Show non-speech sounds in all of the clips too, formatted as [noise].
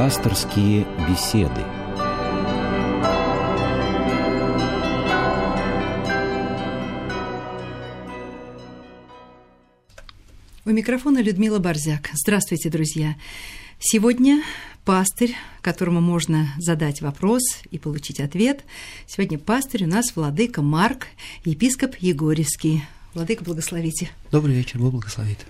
Пасторские беседы. У микрофона Людмила Борзяк. Здравствуйте, друзья. Сегодня пастырь, которому можно задать вопрос и получить ответ. Сегодня пастырь у нас владыка Марк, епископ Егорьевский. Владыка, благословите. Добрый вечер, Бог благословит.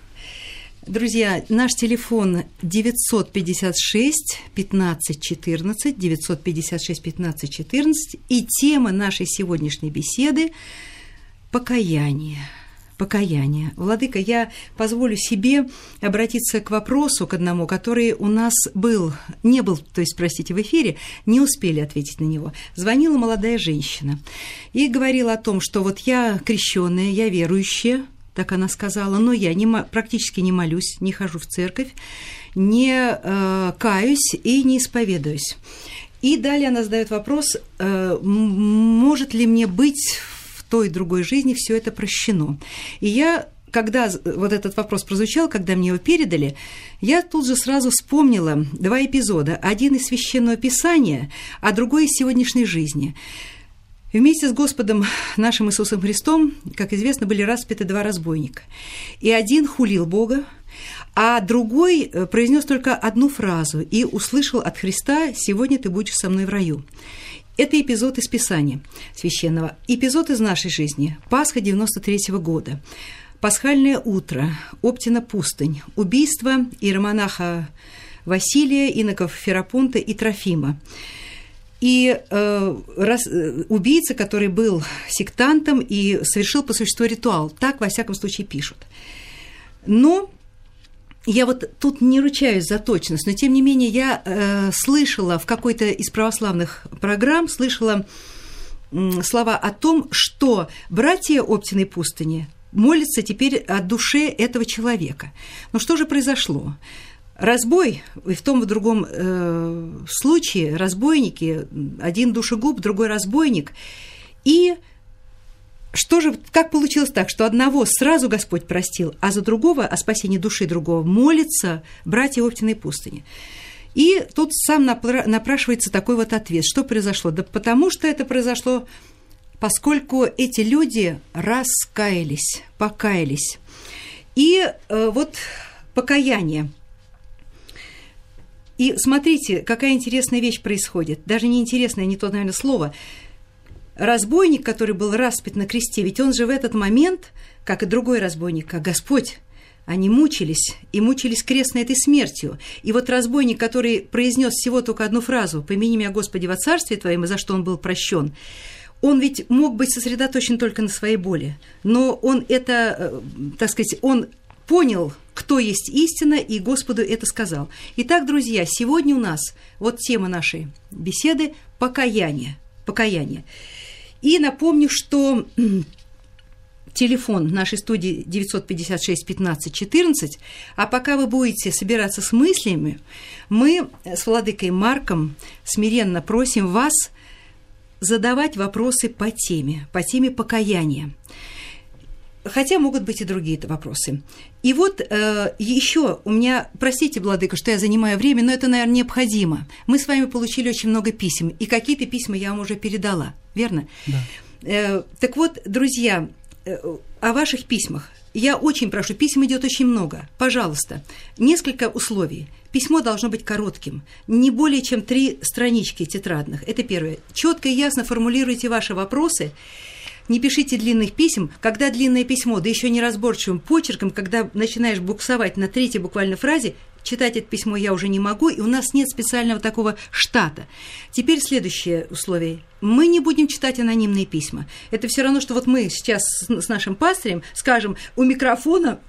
Друзья, наш телефон 956 15 14, 956 15 14, и тема нашей сегодняшней беседы – покаяние. Покаяние. Владыка, я позволю себе обратиться к вопросу, к одному, который у нас был, не был, то есть, простите, в эфире, не успели ответить на него. Звонила молодая женщина и говорила о том, что вот я крещенная, я верующая, так она сказала, но я не, практически не молюсь, не хожу в церковь, не э, каюсь и не исповедуюсь. И далее она задает вопрос, э, может ли мне быть в той другой жизни все это прощено. И я когда вот этот вопрос прозвучал, когда мне его передали, я тут же сразу вспомнила два эпизода. Один из священного писания, а другой из сегодняшней жизни. Вместе с Господом нашим Иисусом Христом, как известно, были распяты два разбойника. И один хулил Бога, а другой э, произнес только одну фразу и услышал от Христа «Сегодня ты будешь со мной в раю». Это эпизод из Писания священного. Эпизод из нашей жизни. Пасха 93 -го года. Пасхальное утро. Оптина пустынь. Убийство иеромонаха Василия, иноков Ферапонта и Трофима. И э, раз, э, убийца, который был сектантом и совершил по существу ритуал, так во всяком случае пишут. Но я вот тут не ручаюсь за точность, но тем не менее я э, слышала в какой-то из православных программ, слышала э, слова о том, что братья Оптиной пустыни молятся теперь о душе этого человека. Но что же произошло? Разбой, и в том и в другом э, случае разбойники, один душегуб, другой разбойник. И что же, как получилось так, что одного сразу Господь простил, а за другого, о спасении души другого, молится братья Оптиной пустыни? И тут сам напрашивается такой вот ответ. Что произошло? Да потому что это произошло, поскольку эти люди раскаялись, покаялись. И э, вот покаяние – и смотрите, какая интересная вещь происходит. Даже не интересная, не то, наверное, слово. Разбойник, который был распят на кресте, ведь он же в этот момент, как и другой разбойник, как Господь, они мучились и мучились крестной этой смертью. И вот разбойник, который произнес всего только одну фразу «Помяни меня, Господи, во царстве Твоем», и за что он был прощен, он ведь мог быть сосредоточен только на своей боли, но он это, э, так сказать, он понял, кто есть истина, и Господу это сказал. Итак, друзья, сегодня у нас вот тема нашей беседы – покаяние. Покаяние. И напомню, что [clears throat] телефон нашей студии 956 15 14, а пока вы будете собираться с мыслями, мы с Владыкой Марком смиренно просим вас задавать вопросы по теме, по теме покаяния. Хотя могут быть и другие вопросы. И вот э, еще у меня, простите, Владыка, что я занимаю время, но это, наверное, необходимо. Мы с вами получили очень много писем, и какие-то письма я вам уже передала, верно? Да. Э, так вот, друзья, э, о ваших письмах. Я очень прошу, писем идет очень много. Пожалуйста, несколько условий. Письмо должно быть коротким, не более чем три странички тетрадных. Это первое. Четко и ясно формулируйте ваши вопросы не пишите длинных писем, когда длинное письмо, да еще неразборчивым почерком, когда начинаешь буксовать на третьей буквально фразе, читать это письмо я уже не могу, и у нас нет специального такого штата. Теперь следующее условие. Мы не будем читать анонимные письма. Это все равно, что вот мы сейчас с нашим пастырем скажем у микрофона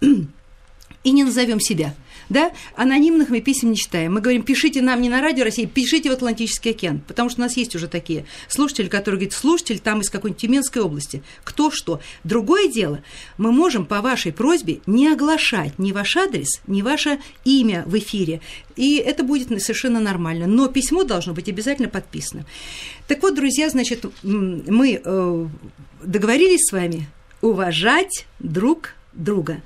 и не назовем себя да, анонимных мы писем не читаем. Мы говорим, пишите нам не на радио России, пишите в Атлантический океан, потому что у нас есть уже такие слушатели, которые говорят, слушатель там из какой-нибудь Тюменской области, кто что. Другое дело, мы можем по вашей просьбе не оглашать ни ваш адрес, ни ваше имя в эфире, и это будет совершенно нормально. Но письмо должно быть обязательно подписано. Так вот, друзья, значит, мы э, договорились с вами уважать друг друга.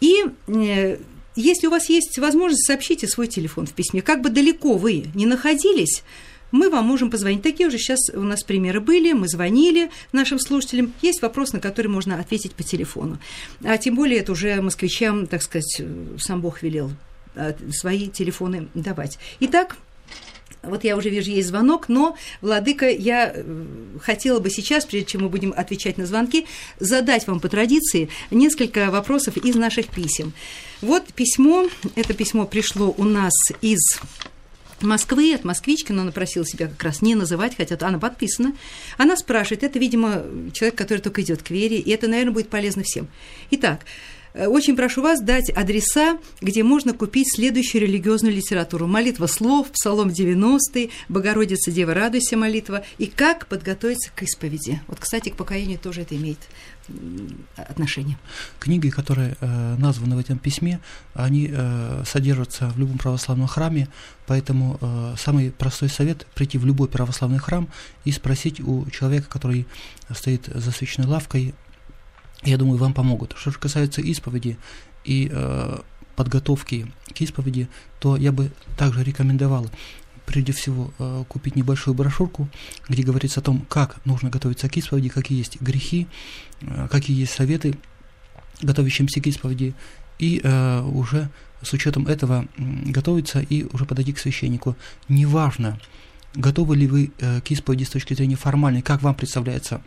И э, если у вас есть возможность, сообщите свой телефон в письме. Как бы далеко вы не находились, мы вам можем позвонить. Такие уже сейчас у нас примеры были, мы звонили нашим слушателям. Есть вопрос, на который можно ответить по телефону. А тем более это уже москвичам, так сказать, сам Бог велел а, свои телефоны давать. Итак, вот я уже вижу, есть звонок, но, Владыка, я э, хотела бы сейчас, прежде чем мы будем отвечать на звонки, задать вам по традиции несколько вопросов из наших писем. Вот письмо, это письмо пришло у нас из Москвы, от москвички, но она просила себя как раз не называть, хотя она подписана. Она спрашивает, это, видимо, человек, который только идет к вере, и это, наверное, будет полезно всем. Итак, очень прошу вас дать адреса, где можно купить следующую религиозную литературу. Молитва слов, Псалом 90, Богородица, Дева, радуйся молитва. И как подготовиться к исповеди. Вот, кстати, к покаянию тоже это имеет отношение. Книги, которые э, названы в этом письме, они э, содержатся в любом православном храме, поэтому э, самый простой совет – прийти в любой православный храм и спросить у человека, который стоит за свечной лавкой, я думаю, вам помогут. Что же касается исповеди и э, подготовки к исповеди, то я бы также рекомендовал прежде всего э, купить небольшую брошюрку, где говорится о том, как нужно готовиться к исповеди, какие есть грехи, э, какие есть советы готовящимся к исповеди, и э, уже с учетом этого готовиться и уже подойти к священнику. Неважно, готовы ли вы э, к исповеди с точки зрения формальной, как вам представляется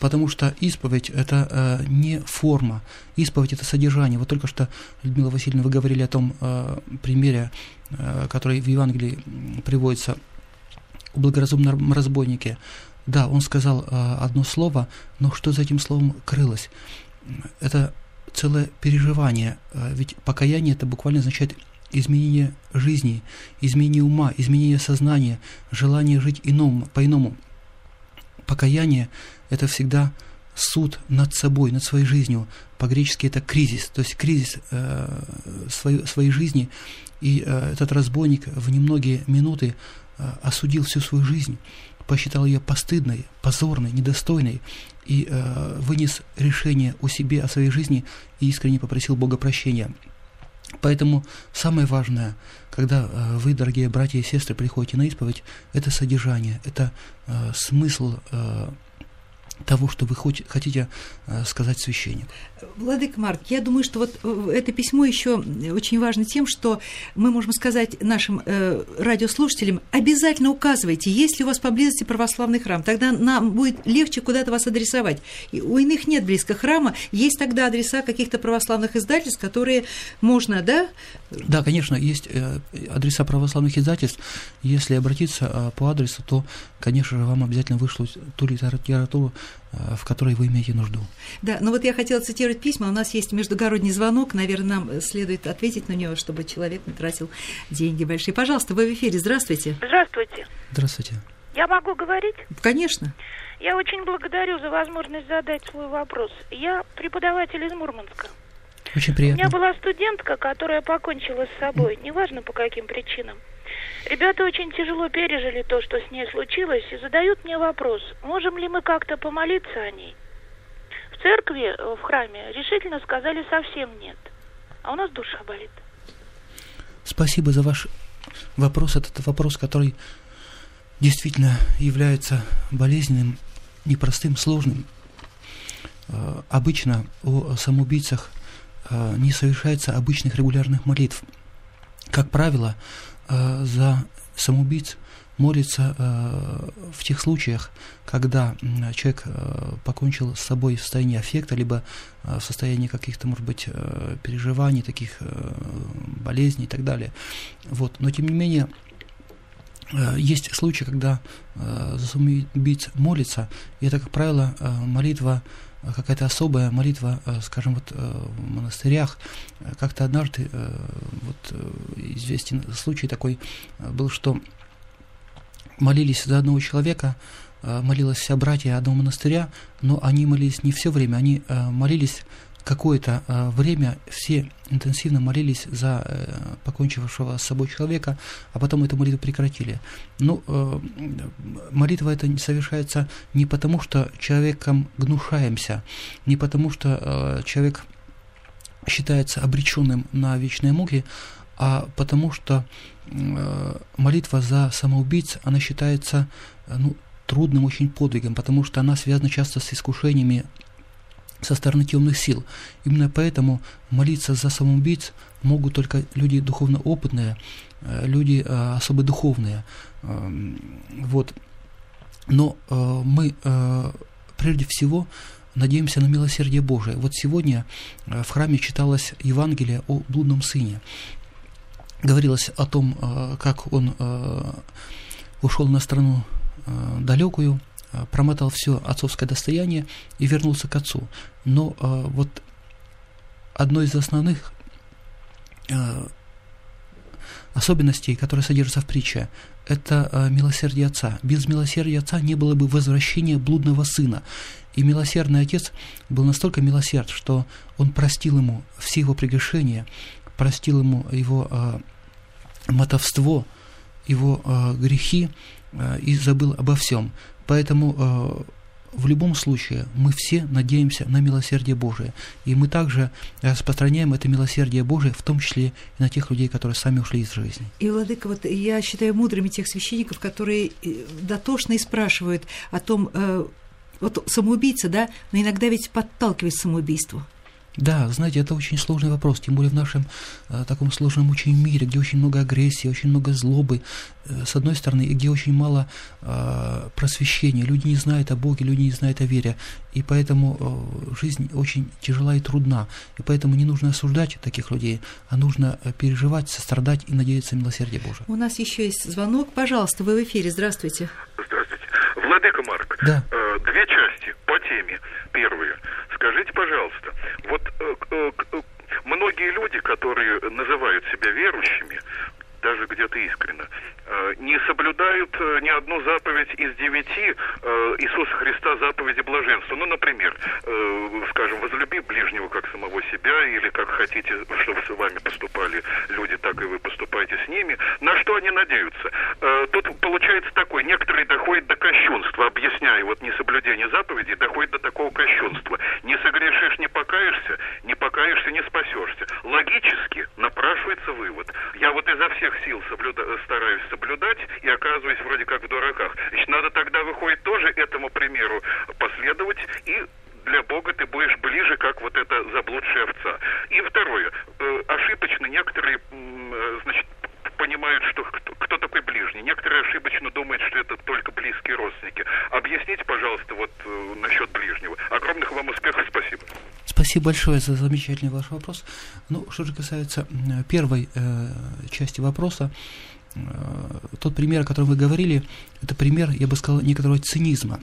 Потому что исповедь – это э, не форма, исповедь – это содержание. Вот только что, Людмила Васильевна, вы говорили о том э, примере, э, который в Евангелии приводится о благоразумном разбойнике. Да, он сказал э, одно слово, но что за этим словом крылось? Это целое переживание, э, ведь покаяние – это буквально означает изменение жизни, изменение ума, изменение сознания, желание жить ином, по-иному. Покаяние – это всегда суд над собой, над своей жизнью. По-гречески это кризис, то есть кризис э, своей, своей жизни. И э, этот разбойник в немногие минуты э, осудил всю свою жизнь, посчитал ее постыдной, позорной, недостойной и э, вынес решение о себе, о своей жизни и искренне попросил Бога прощения. Поэтому самое важное, когда э, вы, дорогие братья и сестры, приходите на исповедь, это содержание, это э, смысл э, того, что вы хотите э, сказать священнику. Владыка Марк, я думаю, что вот э, это письмо еще очень важно тем, что мы можем сказать нашим э, радиослушателям, обязательно указывайте, есть ли у вас поблизости православный храм, тогда нам будет легче куда-то вас адресовать. И у иных нет близко храма, есть тогда адреса каких-то православных издательств, которые можно, да? Да, конечно, есть э, адреса православных издательств. Если обратиться по адресу, то, конечно же, вам обязательно вышлют ту литературу, в которой вы имеете нужду. Да, ну вот я хотела цитировать письма. У нас есть междугородний звонок. Наверное, нам следует ответить на него, чтобы человек не тратил деньги большие. Пожалуйста, вы в эфире. Здравствуйте. Здравствуйте. Здравствуйте. Я могу говорить? Конечно. Я очень благодарю за возможность задать свой вопрос. Я преподаватель из Мурманска. Очень приятно. У меня была студентка, которая покончила с собой, неважно по каким причинам. Ребята очень тяжело пережили то, что с ней случилось, и задают мне вопрос, можем ли мы как-то помолиться о ней. В церкви, э, в храме решительно сказали совсем нет, а у нас душа болит. Спасибо за ваш вопрос. Это вопрос, который действительно является болезненным, непростым, сложным. Э, обычно о самоубийцах э, не совершается обычных регулярных молитв. Как правило, э, за самоубийц молится э, в тех случаях, когда человек э, покончил с собой в состоянии аффекта, либо э, в состоянии каких-то, может быть, э, переживаний, таких э, болезней и так далее. Вот. Но, тем не менее, э, есть случаи, когда э, за самоубийц молится, и это, как правило, э, молитва какая-то особая молитва, э, скажем, вот э, в монастырях. Как-то однажды вот известен случай такой был, что молились за одного человека, молилась вся братья одного монастыря, но они молились не все время, они молились какое-то э, время все интенсивно молились за э, покончившего с собой человека, а потом эту молитву прекратили. Ну, э, молитва это совершается не потому, что человеком гнушаемся, не потому, что человек считается обреченным на вечные муки, а потому что молитва за самоубийц, она считается ну, трудным очень подвигом, потому что она связана часто с искушениями со стороны темных сил. Именно поэтому молиться за самоубийц могут только люди духовно опытные, э, люди э, особо духовные. Эм, вот. Но мы прежде всего надеемся на милосердие Божие. Вот сегодня в храме читалось Евангелие о блудном сыне говорилось о том, э, как он э, ушел на страну э, далекую, промотал все отцовское достояние и вернулся к отцу. Но вот одно из основных особенностей, которые содержатся в притче, это милосердие отца. Без милосердия отца не было бы возвращения блудного сына. И милосердный отец был настолько милосерд, что он простил ему все его прегрешения, простил ему его э, мотовство, его э, грехи э, и забыл обо всем. Поэтому э, в любом случае мы все надеемся на милосердие Божие. И мы также распространяем это милосердие Божие, в том числе и на тех людей, которые сами ушли из жизни. И, Владыка, вот я считаю мудрыми тех священников, которые э, дотошно и спрашивают о том, э, вот самоубийца, да, но иногда ведь подталкивает к самоубийству. Да, знаете, это очень сложный вопрос, тем более в нашем э, таком сложном очень мире, где очень много агрессии, очень много злобы, э, с одной стороны, и где очень мало э, просвещения. Люди не знают о Боге, люди не знают о вере, и поэтому э, жизнь очень тяжела и трудна. И поэтому не нужно осуждать таких людей, а нужно э, переживать, сострадать и надеяться на милосердие Божие. У нас еще есть звонок. Пожалуйста, вы в эфире. Здравствуйте. Здравствуйте. Владыка Марк. Да. Э, две части по теме. Первая. Скажите, пожалуйста, вот э, э, многие люди, которые называют себя верующими, даже где-то искренно, не соблюдают э, ни одну заповедь из девяти э, Иисуса Христа заповеди блаженства. Ну, например, скажем, возлюби ближнего как самого себя, или как хотите, чтобы с вами поступали люди, так и вы поступаете с ними. На что они надеются? Тут получается такое, некоторые доходят до кощунства, объясняя вот несоблюдение заповедей, доходит до такого кощунства. Не согрешишь, не покаешься, не покаешься, не спасешься. Логически напрашивается вывод. Я вот изо всех сил соблюда... стараюсь и оказываюсь вроде как в дураках. Значит, надо тогда, выходит, тоже этому примеру последовать и для Бога ты будешь ближе, как вот эта заблудшая овца. И второе, э, ошибочно некоторые, э, значит, понимают, что кто, кто такой ближний. Некоторые ошибочно думают, что это только близкие родственники. Объясните, пожалуйста, вот э, насчет ближнего. Огромных вам успехов, спасибо. Спасибо большое за замечательный ваш вопрос. Ну, что же касается первой э, части вопроса, э, тот пример, о котором вы говорили, это пример, я бы сказал, некоторого цинизма.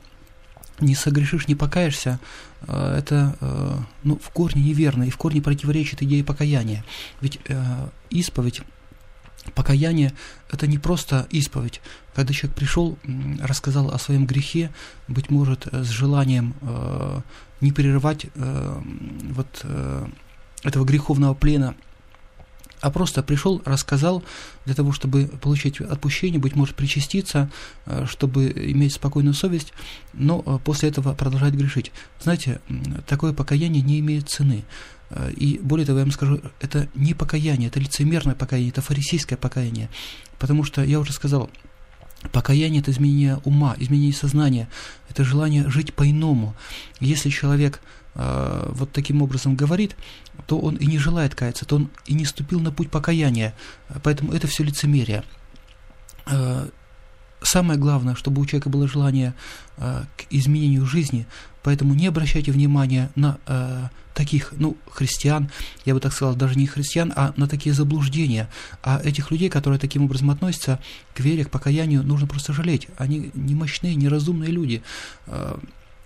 Не согрешишь, не покаешься, э, это э, ну, в корне неверно и в корне противоречит идее покаяния. Ведь э, исповедь Покаяние – это не просто исповедь. Когда человек пришел, рассказал о своем грехе, быть может, с желанием э, не прерывать э, вот э, этого греховного плена, а просто пришел, рассказал для того, чтобы получить отпущение, быть может, причаститься, э, чтобы иметь спокойную совесть, но э, после этого продолжать грешить. Знаете, такое покаяние не имеет цены. Э, и более того, я вам скажу, это не покаяние, это лицемерное покаяние, это фарисейское покаяние. Потому что, я уже сказал, покаяние – это изменение ума, изменение сознания, это желание жить по-иному. Если человек э, вот таким образом говорит, то он и не желает каяться, то он и не ступил на путь покаяния. Поэтому это все лицемерие. Э, самое главное, чтобы у человека было желание э, к изменению жизни, поэтому не обращайте внимания на таких, ну, христиан, я бы так сказал, даже не христиан, а на такие заблуждения. А этих людей, которые таким образом относятся к вере, к покаянию, нужно просто жалеть. Они не мощные, неразумные люди.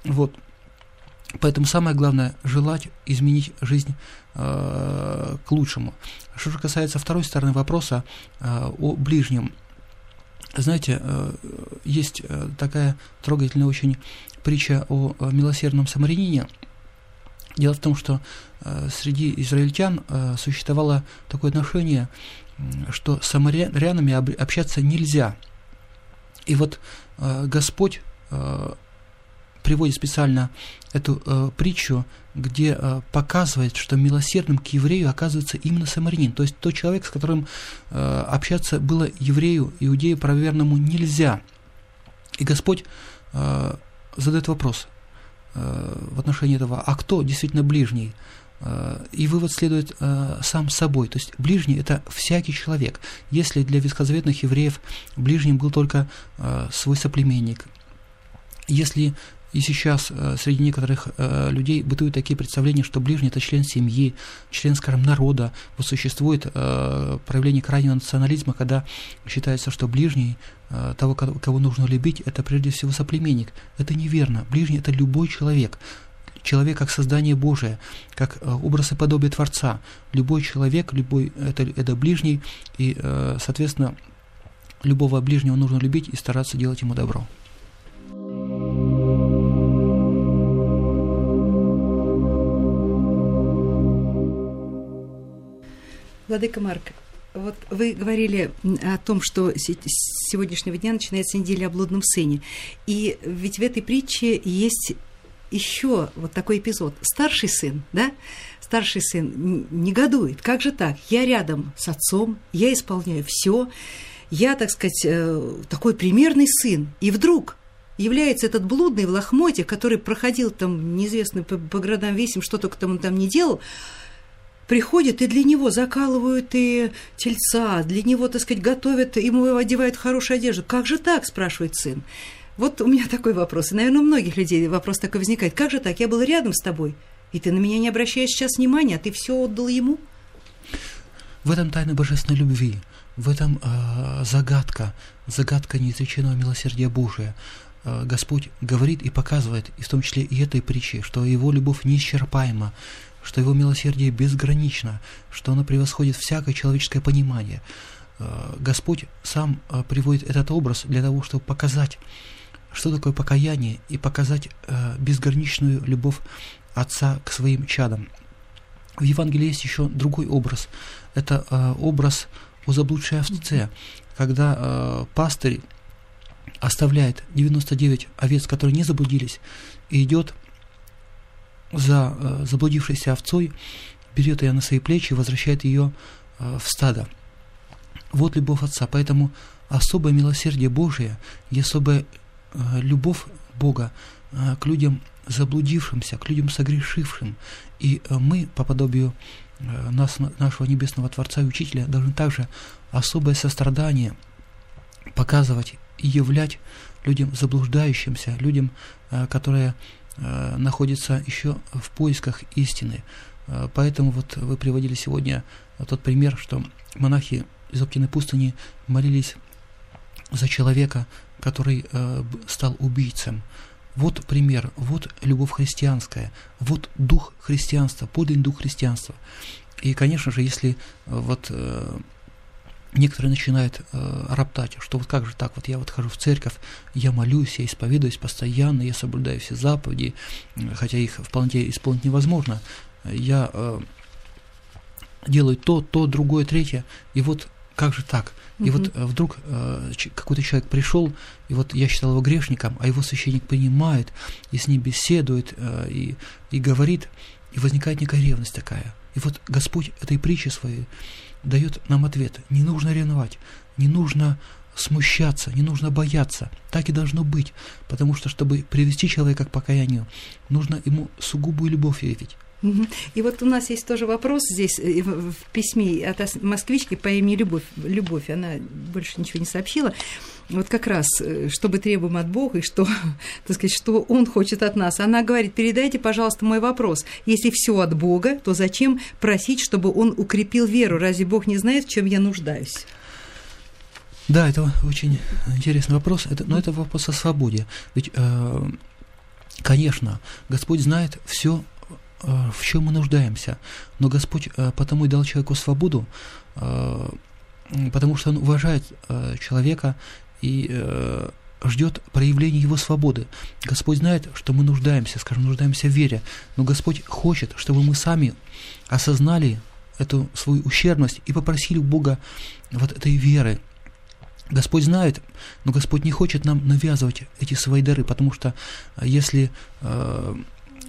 Вот. Поэтому самое главное – желать изменить жизнь э, к лучшему. Что же касается второй стороны вопроса э, о ближнем – знаете, э, есть э, такая трогательная очень притча о милосердном самарянине. Дело в том, что э, среди израильтян существовало такое отношение, что с самарянами общаться нельзя. И вот Господь приводит специально эту э, притчу, где э, показывает, что милосердным к еврею оказывается именно самарянин, то есть тот человек, с которым э, общаться было еврею, иудею правоверному нельзя. И Господь э, задает вопрос э, в отношении этого, а кто действительно ближний? Э, и вывод следует э, сам собой. То есть ближний – это всякий человек. Если для ветхозаветных евреев ближним был только э, свой соплеменник, если и сейчас э, среди некоторых э, людей бытуют такие представления, что ближний – это член семьи, член, скажем, народа. Вот существует э, проявление крайнего национализма, когда считается, что ближний, того, кого нужно любить, это прежде всего соплеменник. Это неверно. Ближний – это любой человек человек как создание Божие, как образ и подобие Творца. Любой человек, любой это, это ближний, и, соответственно, любого ближнего нужно любить и стараться делать ему добро. Владыка Марк, вот вы говорили о том, что с сегодняшнего дня начинается неделя о блудном сыне. И ведь в этой притче есть еще вот такой эпизод. Старший сын, да, старший сын негодует. Как же так? Я рядом с отцом, я исполняю все, я, так сказать, э, такой примерный сын. И вдруг является этот блудный в лохмоте, который проходил там неизвестно по, по городам весим, что только там он там не делал, приходит, и для него закалывают и тельца, для него, так сказать, готовят, ему одевают хорошую одежду. Как же так, спрашивает сын. Вот у меня такой вопрос, и, наверное, у многих людей вопрос такой возникает. Как же так? Я был рядом с тобой, и ты на меня не обращаешь сейчас внимания, а ты все отдал ему? В этом тайна божественной любви, в этом э, загадка, загадка неизреченного милосердия Божия. Э, Господь говорит и показывает, и в том числе и этой притче, что Его любовь неисчерпаема, что Его милосердие безгранично, что оно превосходит всякое человеческое понимание. Э, Господь сам э, приводит этот образ для того, чтобы показать, что такое покаяние и показать э, безграничную любовь Отца к своим чадам. В Евангелии есть еще другой образ. Это образ о заблудшей овце, когда пастырь оставляет 99 овец, которые не заблудились, и идет за э, заблудившейся овцой, берет ее на свои плечи и возвращает ее э, в стадо. Вот любовь Отца. Поэтому особое милосердие Божие и особая Э, любовь Бога к людям заблудившимся, к людям согрешившим. И мы, по подобию нас, нашего Небесного Творца и Учителя, должны также особое сострадание показывать и являть людям заблуждающимся, людям, которые находятся еще в поисках истины. Поэтому вот вы приводили сегодня тот пример, что монахи из Оптиной пустыни молились за человека, который э, стал убийцем. Вот пример, вот любовь христианская, вот дух христианства, подлинный дух христианства. И, конечно же, если э, вот э, некоторые начинают э, роптать, что вот как же так, вот я вот хожу в церковь, я молюсь, я исповедуюсь постоянно, я соблюдаю все заповеди, хотя их в полноте исполнить невозможно, я э, делаю то, то, другое, третье, и вот как же так? И mm-hmm. вот э, вдруг э, какой-то человек пришел, и вот я считал его грешником, а его священник понимает, и с ним беседует, э, и, и говорит, и возникает некая ревность такая. И вот Господь этой притчи своей дает нам ответ. Не нужно ревновать, не нужно смущаться, не нужно бояться. Так и должно быть, потому что, чтобы привести человека к покаянию, нужно ему сугубую любовь явить. И вот у нас есть тоже вопрос здесь э, в письме от москвички по имени Любовь. Любовь, она больше ничего не сообщила. Вот как раз, э, что мы требуем от Бога и что, [laughs] так сказать, что Он хочет от нас. Она говорит, передайте, пожалуйста, мой вопрос. Если все от Бога, то зачем просить, чтобы Он укрепил веру? Разве Бог не знает, в чем я нуждаюсь? Да, это очень интересный вопрос, это, но это вопрос о свободе. Ведь, э, конечно, Господь знает все в чем мы нуждаемся. Но Господь э, потому и дал человеку свободу, э, потому что Он уважает человека и ждет проявления его свободы. Господь знает, что мы нуждаемся, скажем, нуждаемся в вере, но Господь хочет, чтобы мы сами осознали эту свою ущербность и попросили у Бога вот этой веры, Господь знает, но Господь не хочет нам навязывать эти свои дары, потому что если э,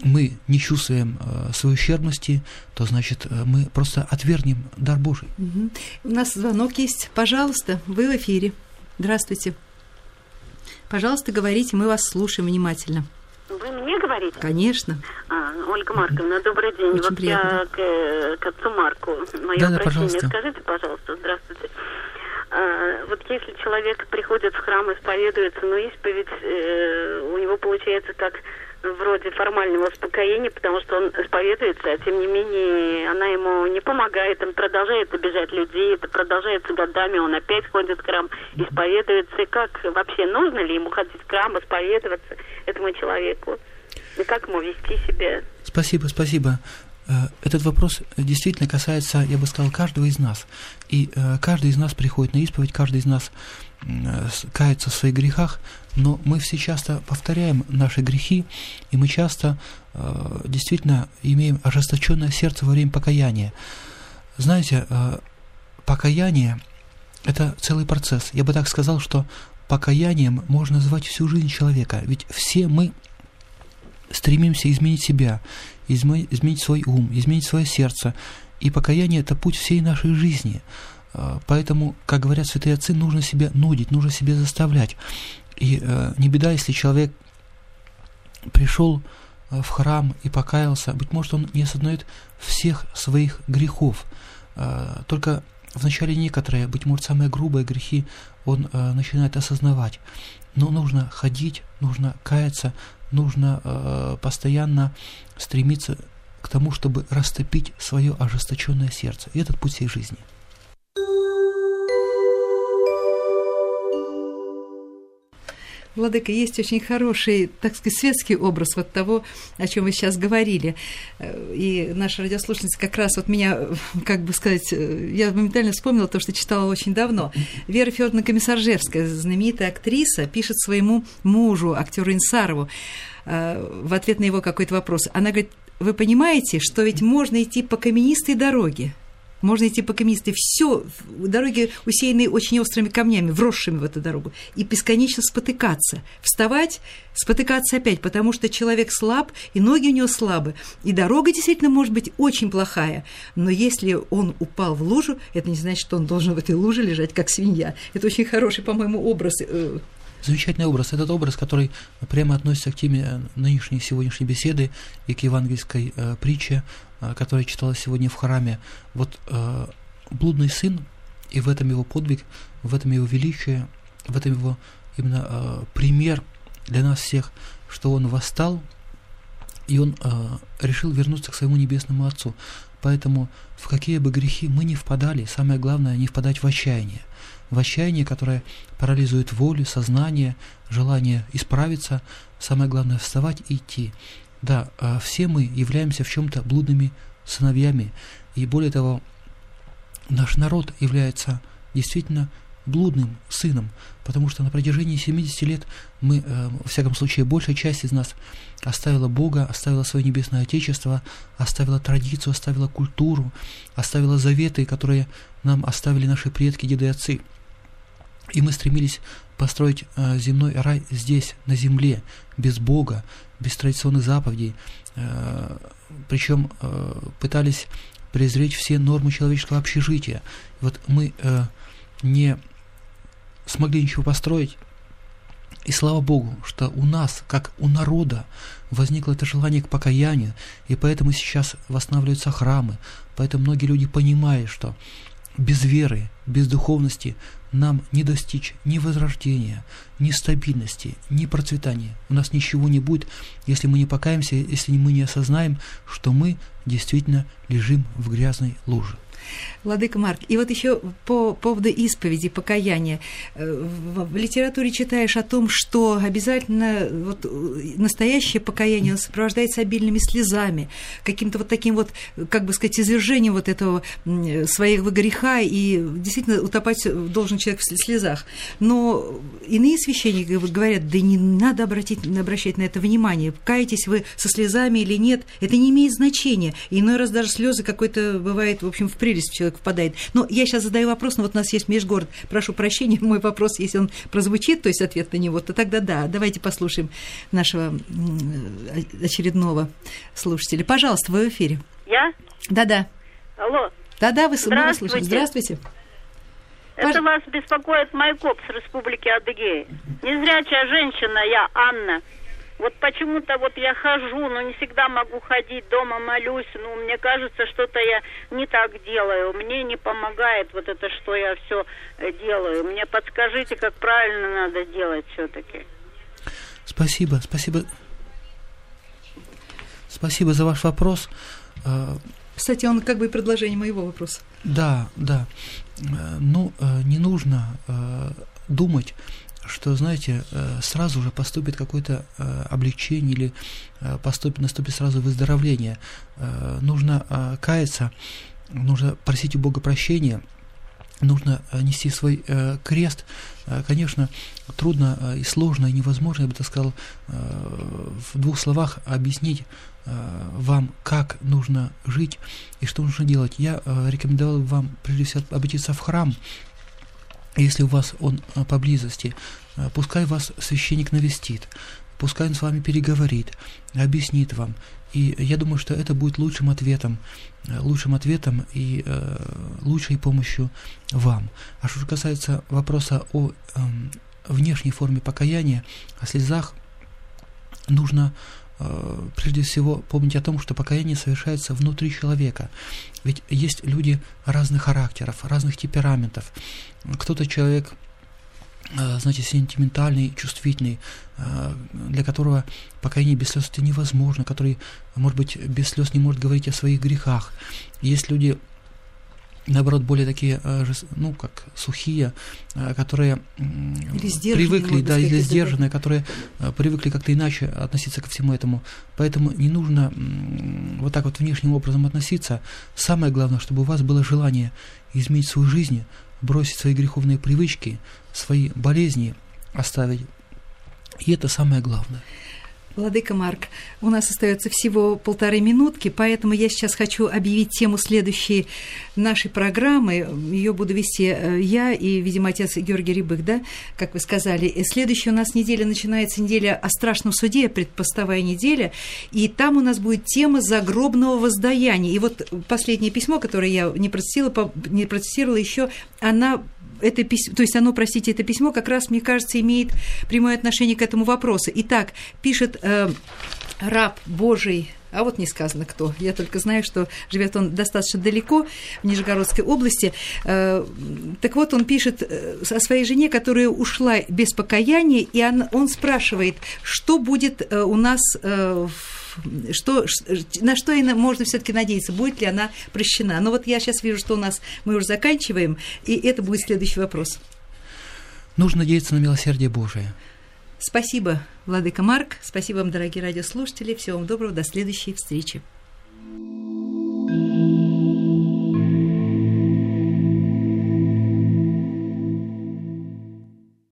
мы не чувствуем э, своей ущербности, то значит э, мы просто отвергнем дар Божий. Угу. У нас звонок есть. Пожалуйста, вы в эфире. Здравствуйте. Пожалуйста, говорите, мы вас слушаем внимательно. Вы мне говорите? Конечно. А, Ольга Марковна, добрый день. Очень вот приятно. я к, к отцу Марку. Мое Да, да, обращение. пожалуйста. Скажите, пожалуйста, здравствуйте. А, вот если человек приходит в храм, исповедуется, но исповедь э, у него получается как вроде формального успокоения, потому что он исповедуется, а тем не менее она ему не помогает, он продолжает обижать людей, это продолжается годами, он опять ходит в храм, исповедуется. И как вообще, нужно ли ему ходить в храм, исповедоваться этому человеку? И как ему вести себя? Спасибо, спасибо. Э, Этот вопрос действительно касается, я бы сказал, каждого из нас. И э, каждый из нас приходит на исповедь, каждый из нас э, кается в своих грехах, но мы все часто повторяем наши грехи, и мы часто действительно имеем ожесточенное сердце во время покаяния. Знаете, покаяние – это целый процесс. Я бы так сказал, что покаянием можно назвать всю жизнь человека, ведь все мы стремимся изменить себя, изме- изменить свой ум, изменить свое сердце. И покаяние – это путь всей нашей жизни. А, Поэтому, как говорят святые отцы, нужно себя нудить, нужно себя заставлять. И э, не беда, если человек пришел э, в храм и покаялся, быть может, он не осознает всех своих грехов. Э, Только вначале некоторые, быть может, самые грубые грехи он э, начинает осознавать. Но нужно ходить, нужно каяться, нужно э, постоянно стремиться к тому, чтобы растопить свое ожесточенное сердце. И этот путь всей жизни. Владыка, есть очень хороший, так сказать, светский образ вот того, о чем вы сейчас говорили. Э, И наша радиослушательница как раз вот меня, [laughs] как бы сказать, э, я моментально вспомнила то, что читала очень давно. Вера Федоровна Комиссаржевская, знаменитая актриса, пишет своему мужу, актеру Инсарову, э, в ответ на его какой-то вопрос. Она говорит, вы понимаете, что ведь можно идти по каменистой дороге, можно идти по каменистой. Все, дороги усеянные очень острыми камнями, вросшими в эту дорогу. И бесконечно спотыкаться. Вставать, спотыкаться опять, потому что человек слаб, и ноги у него слабы. И дорога действительно может быть очень плохая. Но если он упал в лужу, это не значит, что он должен в этой луже лежать, как свинья. Это очень хороший, по-моему, образ. э, Замечательный образ. Этот образ, который прямо относится к теме нынешней сегодняшней беседы и к евангельской э, притче, которая читалась сегодня в храме. Вот э, блудный сын, и в этом его подвиг, в этом его величие, в этом его именно э, пример для нас всех, что он восстал, и он э, решил вернуться к своему небесному Отцу. Поэтому в какие бы грехи мы не впадали, самое главное не впадать в отчаяние. В отчаяние, которое парализует волю, сознание, желание исправиться, самое главное вставать и идти. Да, э, все мы являемся в чем-то блудными сыновьями, и более того, наш народ является действительно блудным сыном, потому что на протяжении 70 лет мы, э, во всяком случае, большая часть из нас оставила Бога, оставила свое небесное Отечество, оставила традицию, оставила культуру, оставила заветы, которые нам оставили наши предки, деды и отцы. И мы стремились построить э, земной рай здесь, на земле, без Бога, без традиционных заповедей. Э, причем э, пытались презреть все нормы человеческого общежития. Вот мы э, не смогли ничего построить. И слава Богу, что у нас, как у народа, возникло это желание к покаянию, и поэтому сейчас восстанавливаются храмы, поэтому многие люди понимают, что без веры, без духовности нам не достичь ни возрождения, ни стабильности, ни процветания. У нас ничего не будет, если мы не покаемся, если мы не осознаем, что мы действительно лежим в грязной луже. Владыка Марк, и вот еще по поводу исповеди, покаяния. Э, В, литературе читаешь о том, что обязательно вот, э, настоящее покаяние сопровождается обильными слезами, каким-то вот таким вот, как бы сказать, извержением вот этого своего греха, и действительно утопать должен человек в слезах. Но иные священники говорят, да не надо обратить, обращать на это внимание, каетесь вы со слезами или нет, это не имеет значения. Иной раз даже слезы какой-то бывает, в общем, в прелесть человек впадает. Но я сейчас задаю вопрос, но вот у нас есть межгород, прошу прощения, [laughs] мой вопрос, если он прозвучит, то есть ответ на него, то тогда да, давайте послушаем нашего очередного слушателя. Пожалуйста, вы в эфире. Я? Да-да. Алло. Да-да, вы мы слушаем. Здравствуйте. Это вас беспокоит Майкоп с Республики Адыгея. Незрячая женщина я, Анна. Вот почему-то вот я хожу, но не всегда могу ходить, дома молюсь, ну, мне кажется, что-то я не так делаю. Мне не помогает вот это, что я все э, делаю. Мне подскажите, как правильно надо делать все-таки. Спасибо, спасибо. Спасибо за ваш вопрос. А, Кстати, он как бы продолжение моего вопроса. Да, да. Э, ну, э, не нужно э, думать, что, знаете, сразу же поступит какое-то облегчение или поступит, наступит сразу выздоровление. Нужно каяться, нужно просить у Бога прощения, нужно нести свой крест. Конечно, трудно и сложно, и невозможно, я бы так сказал, в двух словах объяснить Э, вам, как нужно жить и что нужно делать, я э, рекомендовал вам прежде всего обратиться в храм, если у вас он э, поблизости, пускай вас священник навестит, пускай он с вами переговорит, объяснит вам. И я думаю, что это будет лучшим ответом, лучшим ответом и э, лучшей помощью вам. А что касается вопроса о э, внешней форме покаяния, о слезах, нужно Э, прежде всего помнить о том, что покаяние совершается внутри человека. Ведь есть люди разных характеров, разных темпераментов. Кто-то человек э, знаете, сентиментальный, чувствительный, э, для которого покаяние без слез это невозможно, который, может быть, без слез не может говорить о своих грехах. Есть люди наоборот, более такие, э, ну, как сухие, э, которые привыкли, да, или сдержанные, которые э, привыкли как-то иначе относиться ко всему этому. Поэтому не нужно вот так вот внешним образом относиться. Самое главное, чтобы у вас было желание изменить свою жизнь, бросить свои греховные привычки, свои болезни оставить. И это самое главное. Владыка Марк, у нас остается всего полторы минутки, поэтому я сейчас хочу объявить тему следующей нашей программы. Ее буду вести э, я и, видимо, отец Георгий Рябых, да, как вы сказали. И следующая у нас неделя начинается неделя о страшном суде, предпоставая неделя, и там у нас будет тема загробного воздаяния. И вот последнее письмо, которое я не процитировала, не процитировала еще, она это письмо, то есть оно, простите, это письмо как раз, мне кажется, имеет прямое отношение к этому вопросу. Итак, пишет э, раб Божий а вот не сказано кто. Я только знаю, что живет он достаточно далеко, в Нижегородской области. Э, так вот, он пишет э, о своей жене, которая ушла без покаяния, и он, он спрашивает, что будет э, у нас в что, на что и можно все-таки надеяться, будет ли она прощена. Но вот я сейчас вижу, что у нас мы уже заканчиваем, и это будет следующий вопрос. Нужно надеяться на милосердие Божие. Спасибо, Владыка Марк. Спасибо вам, дорогие радиослушатели. Всего вам доброго. До следующей встречи.